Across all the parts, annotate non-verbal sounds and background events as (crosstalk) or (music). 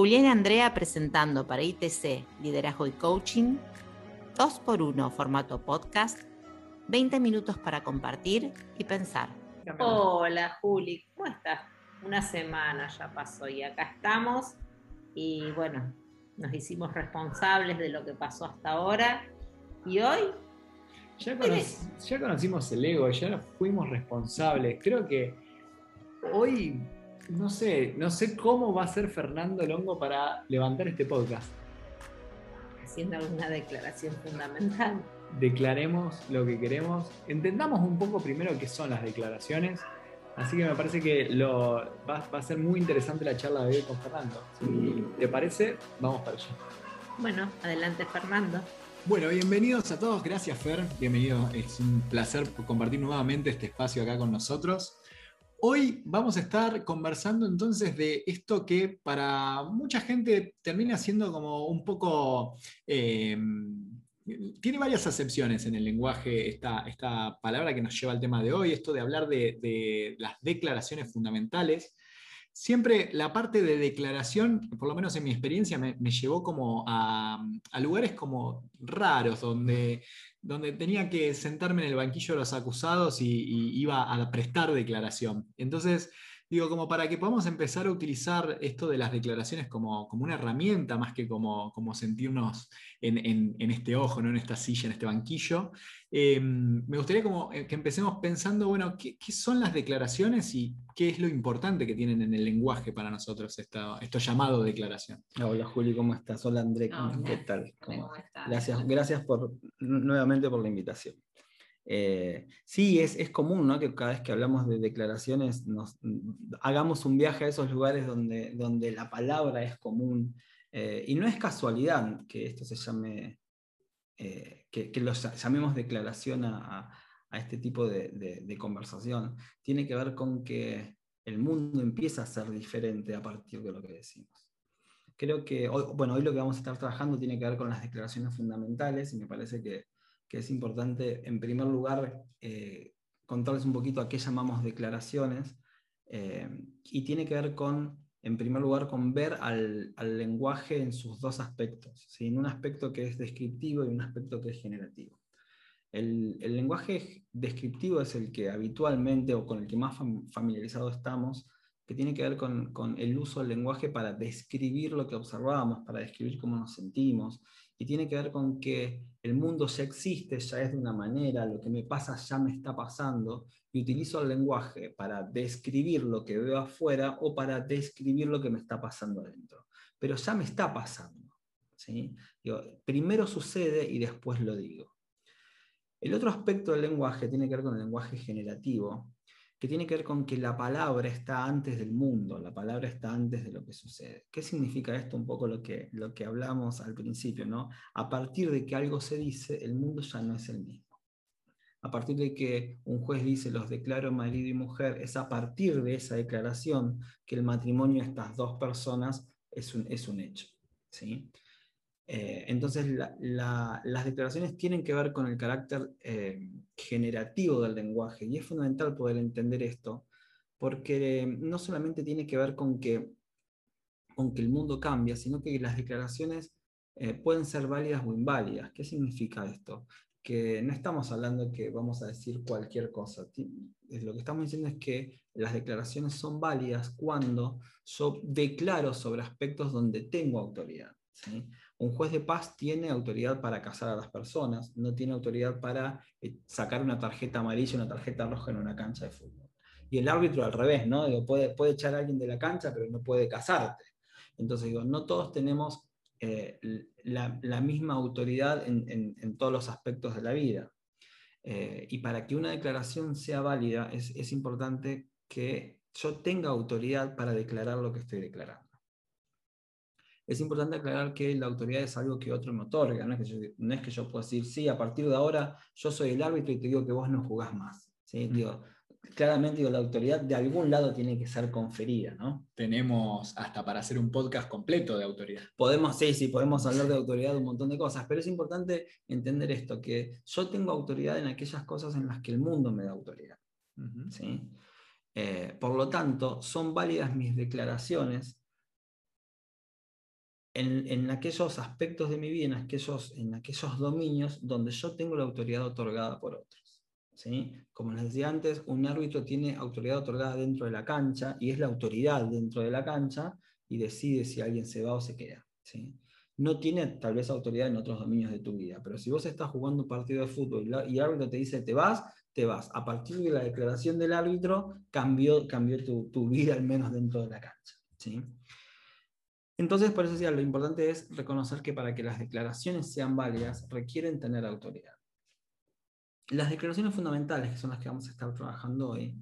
Julián y Andrea presentando para ITC Liderazgo y Coaching, 2x1 formato podcast, 20 minutos para compartir y pensar. Hola Juli, ¿cómo estás? Una semana ya pasó y acá estamos y bueno, nos hicimos responsables de lo que pasó hasta ahora y hoy... Ya, ya conocimos el ego, ya fuimos responsables. Creo que hoy no sé, no sé cómo va a ser Fernando Longo para levantar este podcast. Haciendo alguna declaración fundamental. Declaremos lo que queremos. Entendamos un poco primero qué son las declaraciones. Así que me parece que lo, va, a ser muy interesante la charla de hoy con Fernando. Si te parece, vamos para allá. Bueno, adelante Fernando. Bueno, bienvenidos a todos. Gracias Fer. Bienvenido. Es un placer compartir nuevamente este espacio acá con nosotros. Hoy vamos a estar conversando entonces de esto que para mucha gente termina siendo como un poco... Em, tiene varias acepciones en el lenguaje esta, esta, palabra que nos lleva al tema de hoy, esto de hablar de, las declaraciones fundamentales. Siempre la parte de declaración, por lo menos en mi experiencia, me, llevó como a, lugares como raros, donde donde tenía que sentarme en el banquillo de los acusados y, iba a prestar declaración. Entonces, digo, como para que podamos empezar a utilizar esto de las declaraciones como, como una herramienta más que como, como sentirnos en, este ojo, ¿no? en esta silla, en este banquillo, em, me gustaría como eh, que empecemos pensando, bueno, ¿qué, son las declaraciones y qué es lo importante que tienen en el lenguaje para nosotros esto, esto llamado declaración? Hola Juli, ¿cómo estás? Hola André, ¿qué tal? Gracias, gracias por, nuevamente por la invitación. Eh, sí, es, es, común ¿no? que cada vez que hablamos de declaraciones nos, hagamos un viaje a esos lugares donde, donde la palabra es común, eh, y no es casualidad que esto se llame, eh, que, que los llamemos declaración a, a este tipo de, de, conversación. Tiene que ver con que el mundo empieza a ser diferente a partir de lo que decimos. Creo que hoy, bueno, hoy lo que vamos a estar trabajando tiene que ver con las declaraciones fundamentales y me parece que, que es importante, en primer lugar, eh, contarles un poquito a qué llamamos declaraciones y tiene que ver con en primer lugar, con ver al, lenguaje en sus dos aspectos, en un aspecto que es descriptivo y un aspecto que es generativo. El, lenguaje descriptivo es el que habitualmente o con el que más familiarizado estamos, que tiene que ver con, el uso del lenguaje para describir lo que observamos, para describir cómo nos sentimos, y tiene que ver con que el mundo ya existe, ya es de una manera, lo que me pasa ya me está pasando, y utilizo el lenguaje para describir lo que veo afuera o para describir lo que me está pasando adentro. Pero ya me está pasando. ¿sí? primero sucede y después lo digo. El otro aspecto del lenguaje tiene que ver con el lenguaje generativo, que tiene que ver con que la palabra está antes del mundo, la palabra está antes de lo que sucede. ¿Qué significa esto? Un poco lo que, lo que hablamos al principio, ¿no? A partir de que algo se dice, el mundo ya no es el mismo. A partir de que un juez dice los declaro marido y mujer, es a partir de esa declaración que el matrimonio de estas dos personas es un, es un hecho. ¿sí? Eh, entonces, las declaraciones tienen que ver con el carácter eh, generativo del lenguaje y es fundamental poder entender esto porque no solamente tiene que ver con que, el mundo cambia, sino que las declaraciones eh, pueden ser válidas o inválidas. ¿Qué significa esto? Que no estamos hablando que vamos a decir cualquier cosa. Lo que estamos diciendo es que las declaraciones son válidas cuando yo declaro sobre aspectos donde tengo autoridad. Un juez de paz tiene autoridad para casar a las personas, no tiene autoridad para eh, sacar una tarjeta amarilla una tarjeta roja en una cancha de fútbol. Y el árbitro al revés, ¿no? puede, puede echar a alguien de la cancha, pero no puede casarte. Entonces, digo, no todos tenemos eh, la, misma autoridad en, todos los aspectos de la vida. Eh, y para que una declaración sea válida, es, es importante que yo tenga autoridad para declarar lo que estoy declarando es importante aclarar que la autoridad es algo que otro me otorga, no es que yo, no es que yo pueda decir, sí, a partir de ahora yo soy el árbitro y te digo que vos no jugás más. ¿sí? Digo, claramente digo, la autoridad de algún lado tiene que ser conferida. ¿no? Tenemos hasta para hacer un podcast completo de autoridad. Podemos, sí, sí, podemos hablar de autoridad de un montón de cosas, pero es importante entender esto, que yo tengo autoridad en aquellas cosas en las que el mundo me da autoridad. ¿sí? Eh, por lo tanto, son válidas mis declaraciones en, aquellos aspectos de mi vida, en aquellos, en aquellos dominios donde yo tengo la autoridad otorgada por otros. ¿sí? Como les decía antes, un árbitro tiene autoridad otorgada dentro de la cancha y es la autoridad dentro de la cancha y decide si alguien se va o se queda. ¿sí? No tiene tal vez autoridad en otros dominios de tu vida, pero si vos estás jugando un partido de fútbol y el árbitro te dice te vas, te vas. A partir de la declaración del árbitro cambió, cambió tu, tu vida al menos dentro de la cancha. ¿sí? Entonces, por eso decía, lo importante es reconocer que para que las declaraciones sean válidas, requieren tener autoridad. Las declaraciones fundamentales, que son las que vamos a estar trabajando hoy,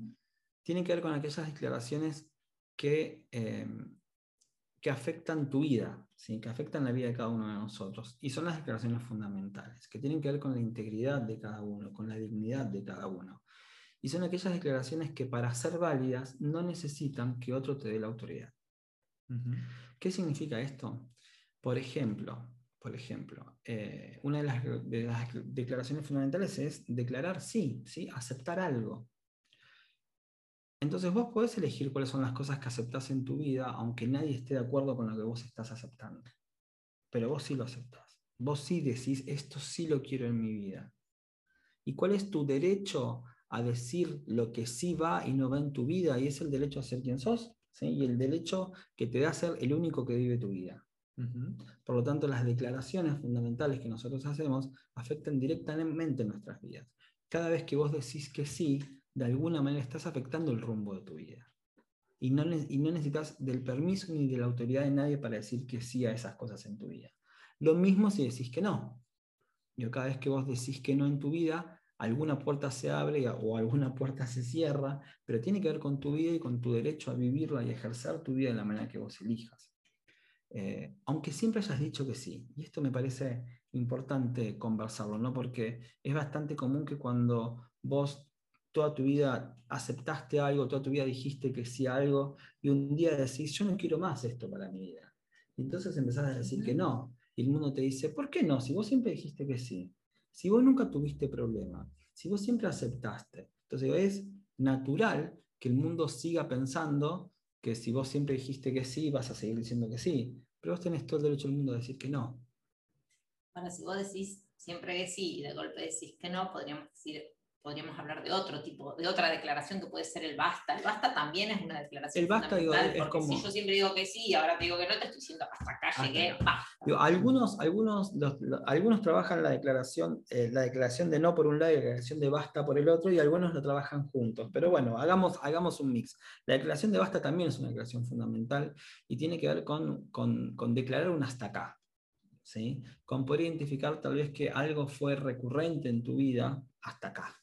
tienen que ver con aquellas declaraciones que, em, que afectan tu vida, ¿sí? que afectan la vida de cada uno de nosotros. Y son las declaraciones fundamentales, que tienen que ver con la integridad de cada uno, con la dignidad de cada uno. Y son aquellas declaraciones que para ser válidas no necesitan que otro te dé la autoridad. ¿Qué significa esto? Por ejemplo, por ejemplo eh, una de las, declaraciones fundamentales es declarar sí, sí, aceptar algo. Entonces vos podés elegir cuáles son las cosas que aceptás en tu vida, aunque nadie esté de acuerdo con lo que vos estás aceptando. Pero vos sí lo aceptás. Vos sí decís, esto sí lo quiero en mi vida. ¿Y cuál es tu derecho a decir lo que sí va y no va en tu vida? Y es el derecho a ser quien sos y el derecho que te da a ser el único que vive tu vida. Por lo tanto, las declaraciones fundamentales que nosotros hacemos afectan directamente nuestras vidas. Cada vez que vos decís que sí, de alguna manera estás afectando el rumbo de tu vida. Y no, y no necesitas del permiso ni de la autoridad de nadie para decir que sí a esas cosas en tu vida. Lo mismo si decís que no. Yo cada vez que vos decís que no en tu vida, alguna puerta se abre o alguna (laughs) puerta se cierra, pero tiene que ver con tu vida y con tu derecho a vivirla y ejercer tu vida de la manera que vos elijas. Eh, aunque siempre hayas dicho que sí, y esto me parece importante conversarlo, ¿no? porque es bastante común que cuando vos toda tu vida aceptaste algo, toda tu vida dijiste que sí a algo, y un día decís, yo no quiero más esto para mi vida. Y entonces empezás a decir que no, y el mundo te dice, ¿por qué no? Si vos siempre dijiste que sí. Si vos nunca tuviste problema, si vos siempre aceptaste, entonces es natural que el mundo siga pensando que si vos siempre dijiste que sí, vas a seguir diciendo que sí, pero vos tenés todo el derecho del mundo a decir que no. Ahora, si vos decís siempre que sí y de golpe decís que no, podríamos decir podríamos hablar de otro tipo, de otra declaración que puede ser el basta. El basta también es una declaración. El basta digo, es como... si yo siempre digo que sí y ahora te digo que no, te estoy diciendo hasta acá llegué, basta. algunos, algunos, algunos trabajan la declaración, eh, la declaración de no por un lado y la declaración de basta por el otro, y algunos lo trabajan juntos. Pero bueno, hagamos, hagamos un mix. La declaración de basta también es una declaración fundamental y tiene que ver con, con, con declarar un hasta acá. ¿Sí? Con poder identificar tal vez que algo fue recurrente en tu vida hasta acá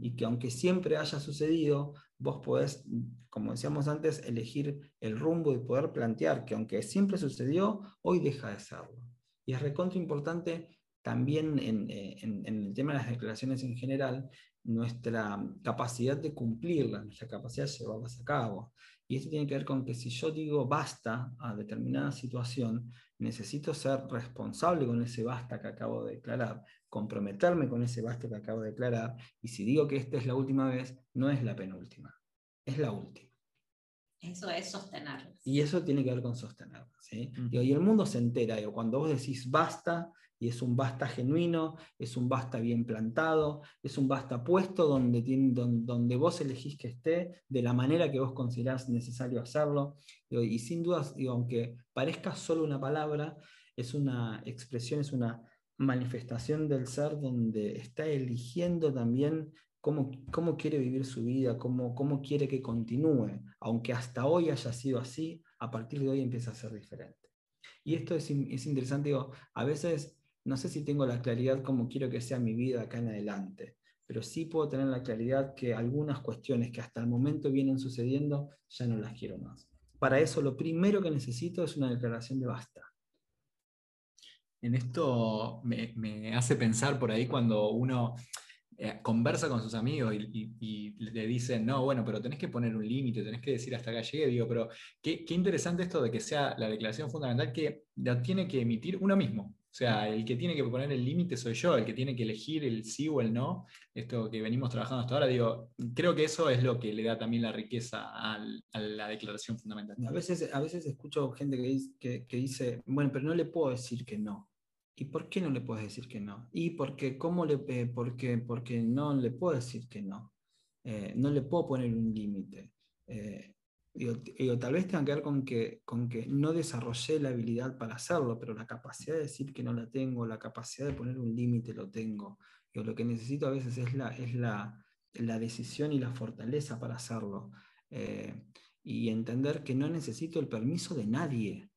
y que aunque siempre haya sucedido, vos podés, como decíamos antes, elegir el rumbo y poder plantear que aunque siempre sucedió, hoy deja de serlo. Y es recontra importante también eh, en, en, el tema de las declaraciones en general, nuestra capacidad de cumplirlas, nuestra capacidad de llevarlas a cabo. Y esto tiene que ver con que si yo digo basta a determinada situación, necesito ser responsable con ese basta que acabo de declarar, comprometerme con ese basta que acabo de declarar, y si digo que esta es la última vez, no es la penúltima, es la última. Eso es sostenerlo. Y eso tiene que ver con sostenerlo. ¿sí? y el mundo se entera, digo, cuando vos decís basta, es un basta genuino, es un basta bien plantado, es un basta puesto donde, donde, vos elegís que esté, de la manera que vos considerás necesario hacerlo. Y, sin dudas, aunque parezca solo una palabra, es una expresión, es una manifestación del ser donde está eligiendo también cómo, cómo quiere vivir su vida, cómo, cómo quiere que continúe, aunque hasta hoy haya sido así, a partir de hoy empieza a ser diferente. Y esto es, es interesante, digo, a veces no sé si tengo la claridad como quiero que sea mi vida acá en adelante, pero sí puedo tener la claridad que algunas cuestiones que hasta el momento vienen sucediendo ya no las quiero más. Para eso lo primero que necesito es una declaración de basta. En esto me, hace pensar por ahí cuando uno eh, conversa con sus amigos y, le dicen, no, bueno, pero tenés que poner un límite, tenés que decir hasta acá llegué, digo, pero qué, qué interesante esto de que sea la declaración fundamental que la tiene que emitir uno mismo. O sea, el que tiene que poner el límite soy yo, el que tiene que elegir el sí o el no, esto que venimos trabajando hasta ahora, digo, creo que eso es lo que le da también la riqueza a la declaración fundamental. A veces, a veces escucho gente que dice, bueno, pero no le puedo decir que no. ¿Y por qué no le puedes decir que no? Y porque, ¿cómo le, eh, porque no le puedo decir que no. Eh, no le puedo poner un límite. Eh, Digo, tal vez tenga que ver con que, con que no desarrollé la habilidad para hacerlo, pero la capacidad de decir que no la tengo, la capacidad de poner un límite lo tengo. Digo, lo que necesito a veces es la, es la, la decisión y la fortaleza para hacerlo. Eh, y entender que no necesito el permiso de nadie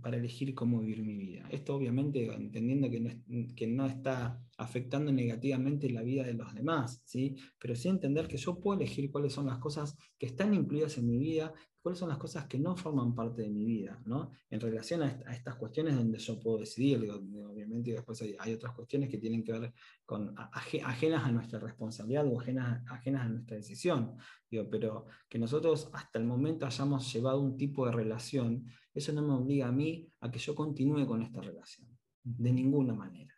para elegir cómo vivir mi vida. Esto obviamente entendiendo que no, que no, está afectando negativamente la vida de los demás, ¿sí? pero sí entender que yo puedo elegir cuáles son las cosas que están incluidas en mi vida cuáles son las cosas que no forman parte de mi vida, ¿no? En relación a, estas cuestiones donde yo puedo decidir, obviamente después hay, otras cuestiones que tienen que ver con ajenas a nuestra responsabilidad o ajenas, a nuestra decisión, pero que nosotros hasta el momento hayamos llevado un tipo de relación, eso no me obliga a mí a que yo continúe con esta relación, de ninguna manera.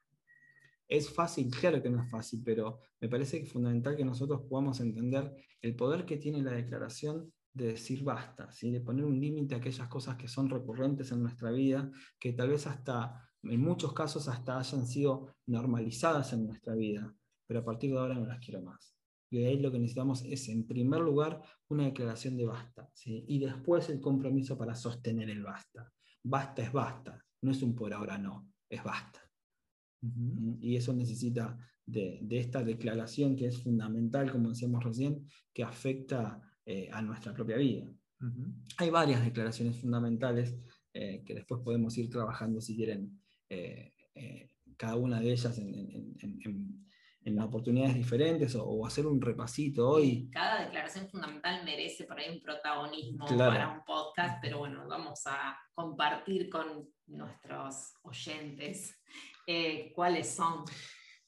Es fácil, claro que no es fácil, pero me parece fundamental que nosotros podamos entender el poder que tiene la declaración de decir basta, ¿sí? de poner un límite a aquellas cosas que son recurrentes en nuestra vida, que tal vez hasta, en muchos casos, hasta hayan sido normalizadas en nuestra vida, pero a partir de ahora no las quiero más. Y ahí lo que necesitamos es, en primer lugar, una declaración de basta, ¿sí? y después el compromiso para sostener el basta. Basta es basta, no es un por ahora no, es basta. Y eso necesita de, de, esta declaración que es fundamental, como decíamos recién, que afecta eh, a nuestra propia vida. Hay varias declaraciones fundamentales eh, que después podemos ir trabajando si quieren eh, cada una de ellas en, oportunidades diferentes o, hacer un repasito hoy. Cada declaración fundamental merece por ahí un protagonismo para un podcast, pero bueno, vamos a compartir con nuestros oyentes cuáles son.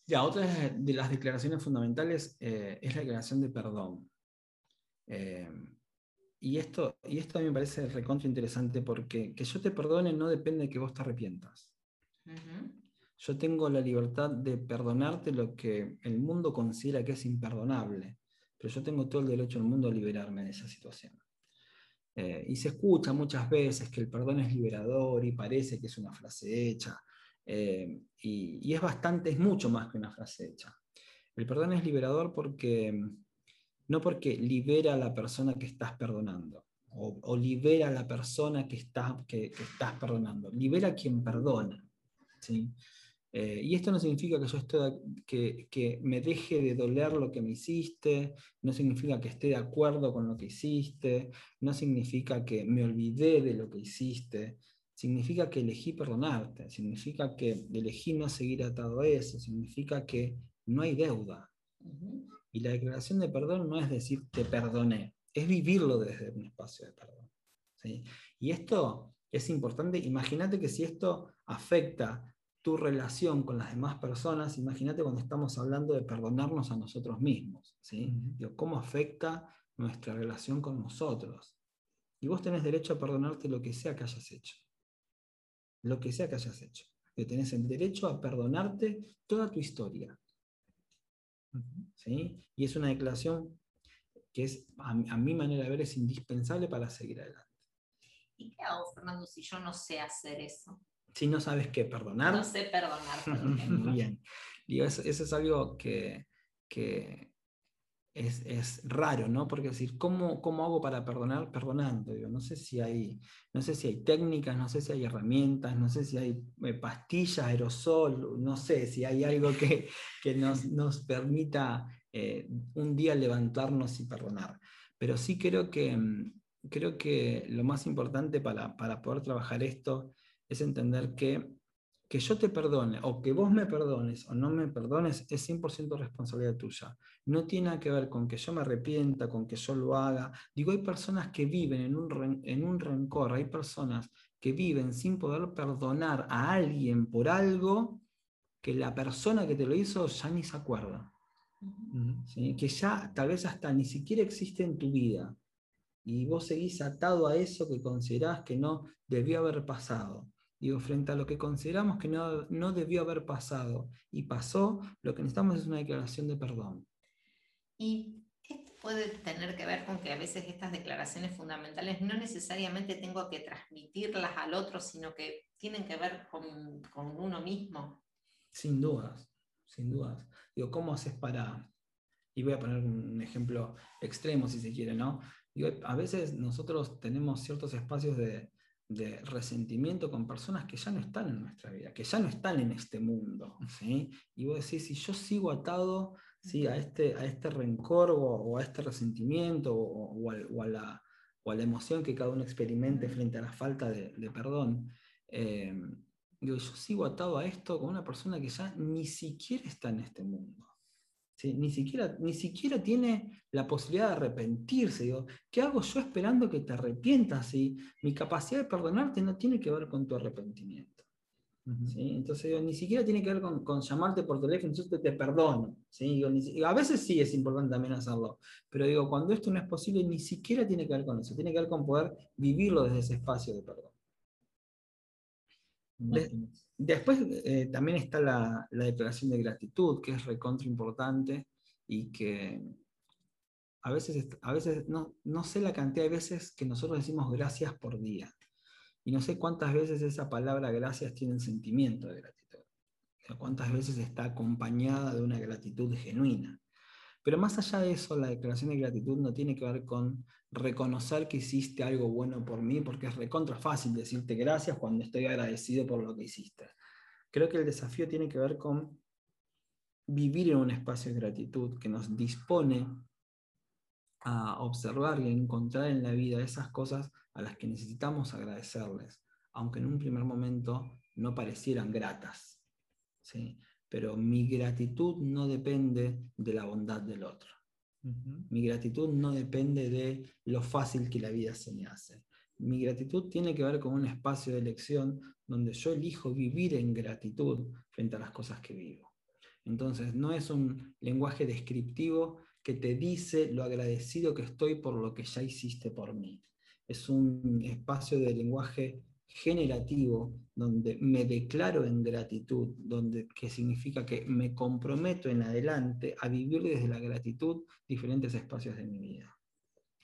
Ya, otra de las declaraciones fundamentales es la declaración de perdón. Eh, y, esto, y esto a mí me parece recontra interesante porque que yo te perdone no depende de que vos te arrepientas. Yo tengo la libertad de perdonarte lo que el mundo considera que es imperdonable, pero yo tengo todo el derecho del mundo a liberarme de esa situación. Eh, y se escucha muchas veces que el perdón es liberador y parece que es una frase hecha. Eh, y, y, es bastante, es mucho más que una frase hecha. El perdón es liberador porque no porque libera a la persona que estás perdonando o, libera a la persona que, que, estás perdonando, libera a quien perdona. ¿sí? Eh, y esto no significa que yo esté, que, que, me deje de doler lo que me hiciste, no significa que esté de acuerdo con lo que hiciste, no significa que me olvidé de lo que hiciste, significa que elegí perdonarte, significa que elegí no seguir atado a eso, significa que no hay deuda. Y la declaración de perdón no es decir te perdoné, es vivirlo desde un espacio de perdón. Y esto es importante. Imagínate que si esto afecta tu relación con las demás personas, imagínate cuando estamos hablando de perdonarnos a nosotros mismos. ¿sí? ¿Cómo afecta nuestra relación con nosotros? Y vos tenés derecho a perdonarte lo que sea que hayas hecho. Lo que sea que hayas hecho. Que tenés el derecho a perdonarte toda tu historia, y es una declaración que es, a, mi manera de ver, es indispensable para seguir adelante. ¿Y qué hago, Fernando, si yo no sé hacer eso? Si no sabes qué perdonar. No sé perdonar, por (laughs) Bien. eso, es algo que, que, es, raro, ¿no? Porque decir, ¿cómo, ¿cómo hago para perdonar? Perdonando. no, sé si hay, no sé si hay técnicas, no sé si hay herramientas, no sé si hay eh, pastillas, aerosol, no sé si hay algo que, que nos, nos, permita eh, un día levantarnos y perdonar. Pero sí creo que, mm, creo que lo más importante para, para poder trabajar esto es entender que que yo te perdone o que vos me perdones o no me perdones es 100% responsabilidad tuya. No tiene nada que ver con que yo me arrepienta, con que yo lo haga. Digo, hay personas que viven en un, en un rencor, hay personas que viven sin poder perdonar a alguien por algo que la persona que te lo hizo ya ni se acuerda. Que ya tal vez hasta ni siquiera existe en tu vida. Y vos seguís atado a eso que considerás que no debió haber pasado. Digo, frente a lo que consideramos que no, no debió haber pasado y pasó, lo que necesitamos es una declaración de perdón. Y esto puede tener que ver con que a veces estas declaraciones fundamentales no necesariamente tengo que transmitirlas al otro, sino que tienen que ver con, con uno mismo. Sin dudas, sin dudas. Digo, ¿cómo haces para, y voy a poner un ejemplo extremo si se quiere, ¿no? Digo, a veces nosotros tenemos ciertos espacios de, de resentimiento con personas que ya no están en nuestra vida, que ya no están en este mundo. ¿sí? Y vos decís, si yo sigo atado ¿sí? a, este, a este rencor o, a este resentimiento o, a, la, o, a, la, emoción que cada uno experimente frente a la falta de, perdón, eh, digo, yo sigo atado a esto con una persona que ya ni siquiera está en este mundo. Ni, siquiera, ni siquiera tiene la posibilidad de arrepentirse. Digo, ¿Qué hago yo esperando que te arrepientas? Si mi capacidad de perdonarte no tiene que ver con tu arrepentimiento. Entonces, ni siquiera tiene que ver con, llamarte por teléfono, yo te, te perdono. a veces sí es importante también hacerlo, pero digo, cuando esto no es posible, ni siquiera tiene que ver con eso, tiene que ver con poder vivirlo desde ese espacio de perdón. Después eh, también está la, declaración de gratitud, que es recontra importante y que a veces, a veces no, no sé la cantidad de veces que nosotros decimos gracias por día. Y no sé cuántas veces esa palabra gracias tiene el sentimiento de gratitud. O cuántas veces está acompañada de una gratitud genuina. Pero más allá de eso, la declaración de gratitud no tiene que ver con reconocer que hiciste algo bueno por mí, porque es recontra fácil decirte gracias cuando estoy agradecido por lo que hiciste. Creo que el desafío tiene que ver con vivir en un espacio de gratitud que nos dispone a observar y a encontrar en la vida esas cosas a las que necesitamos agradecerles, aunque en un primer momento no parecieran gratas. ¿sí? Pero mi gratitud no depende de la bondad del otro. Mi gratitud no depende de lo fácil que la vida se me hace. Mi gratitud tiene que ver con un espacio de elección donde yo elijo vivir en gratitud frente a las cosas que vivo. Entonces, no es un lenguaje descriptivo que te dice lo agradecido que estoy por lo que ya hiciste por mí. Es un espacio de lenguaje generativo, donde me declaro en gratitud, donde, que significa que me comprometo en adelante a vivir desde la gratitud diferentes espacios de mi vida.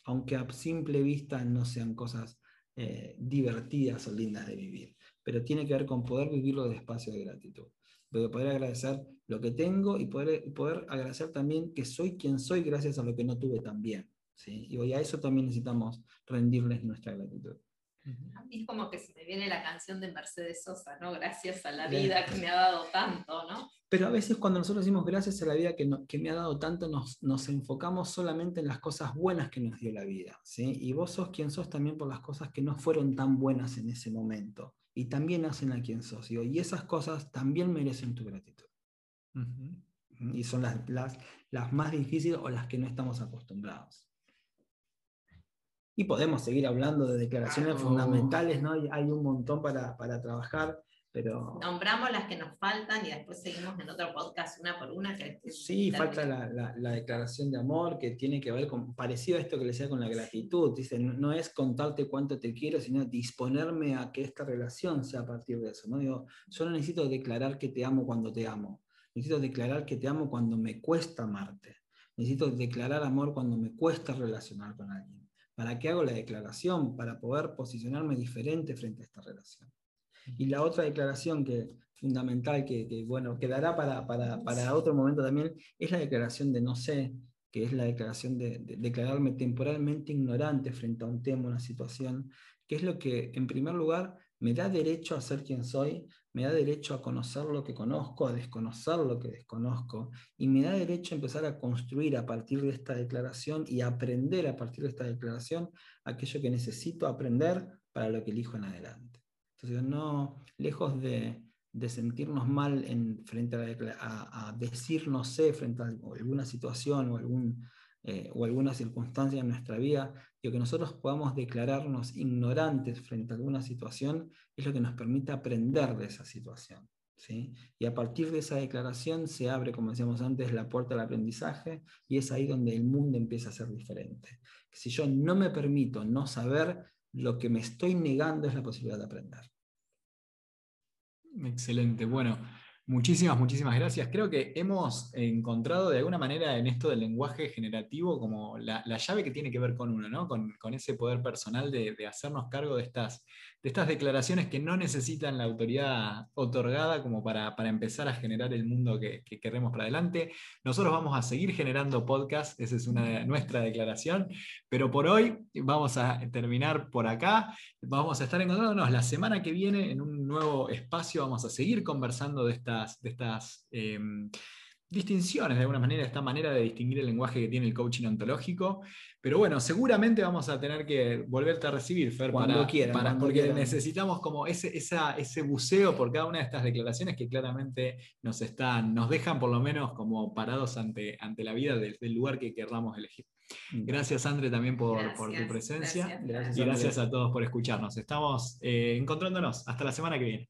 Aunque a simple vista no sean cosas eh, divertidas o lindas de vivir, pero tiene que ver con poder vivirlo desde espacio de gratitud. De poder agradecer lo que tengo y poder, poder agradecer también que soy quien soy gracias a lo que no tuve también. ¿sí? Y a eso también necesitamos rendirles nuestra gratitud. A mí es como que se me viene la canción de Mercedes Sosa, ¿no? Gracias a la vida que me ha dado tanto, ¿no? Pero a veces cuando nosotros decimos gracias a la vida que, que me ha dado tanto, nos, nos, enfocamos solamente en las cosas buenas que nos dio la vida, ¿sí? Y vos sos quien sos también por las cosas que no fueron tan buenas en ese momento. Y también hacen a quien sos. Y esas cosas también merecen tu gratitud. Y son las, las, las más difíciles o las que no estamos acostumbrados. Y podemos seguir hablando de declaraciones fundamentales, ¿no? hay un montón para, para, trabajar, pero... Nombramos las que nos faltan y después seguimos en otro podcast una por una. Que sí, falta la, la, declaración de amor que tiene que ver con, parecido a esto que le decía con la gratitud. Dice, no, es contarte cuánto te quiero, sino disponerme a que esta relación sea a partir de eso. ¿no? Digo, yo no necesito declarar que te amo cuando te amo. Necesito declarar que te amo cuando me cuesta amarte. Necesito declarar amor cuando me cuesta relacionar con alguien. ¿Para qué hago la declaración? Para poder posicionarme diferente frente a esta relación. Y la otra declaración que fundamental, que, bueno, quedará para, para, otro momento también, es la declaración de no sé, que es la declaración de, de, declararme temporalmente ignorante frente a un tema, una situación, que es lo que, en primer lugar, me da derecho a ser quien soy, me da derecho a conocer lo que conozco, a desconocer lo que desconozco, y me da derecho a empezar a construir a partir de esta declaración y aprender a partir de esta declaración aquello que necesito aprender para lo que elijo en adelante. Entonces, no, lejos de, sentirnos mal en, frente a, a, decir no sé frente a alguna situación o algún eh, o alguna circunstancia en nuestra vida, y que nosotros podamos declararnos ignorantes frente a alguna situación es lo que nos permite aprender de esa situación. ¿sí? Y a partir de esa declaración se abre, como decíamos antes, la puerta al aprendizaje y es ahí donde el mundo empieza a ser diferente. Si yo no me permito no saber, lo que me estoy negando es la posibilidad de aprender. Excelente. Bueno, Muchísimas, muchísimas gracias. Creo que hemos encontrado de alguna manera en esto del lenguaje generativo como la, llave que tiene que ver con uno, ¿no? con, ese poder personal de, hacernos cargo de estas, de estas declaraciones que no necesitan la autoridad otorgada como para, empezar a generar el mundo que, queremos para adelante. Nosotros vamos a seguir generando podcasts, esa es una, nuestra declaración, pero por hoy vamos a terminar por acá. Vamos a estar encontrándonos la semana que viene en un nuevo espacio, vamos a seguir conversando de esta de estas em, distinciones, de alguna manera, esta manera de distinguir el lenguaje que tiene el coaching ontológico. Pero bueno, seguramente vamos a tener que volverte a recibir, Fer, cuando para, porque necesitamos como ese, ese buceo por cada una de estas declaraciones que claramente nos, están, nos dejan por lo menos como parados ante, ante la vida del, lugar que querramos elegir. Mm. Gracias, Andre, también por, tu presencia. y gracias a todos por escucharnos. Estamos eh, encontrándonos. Hasta la semana que viene.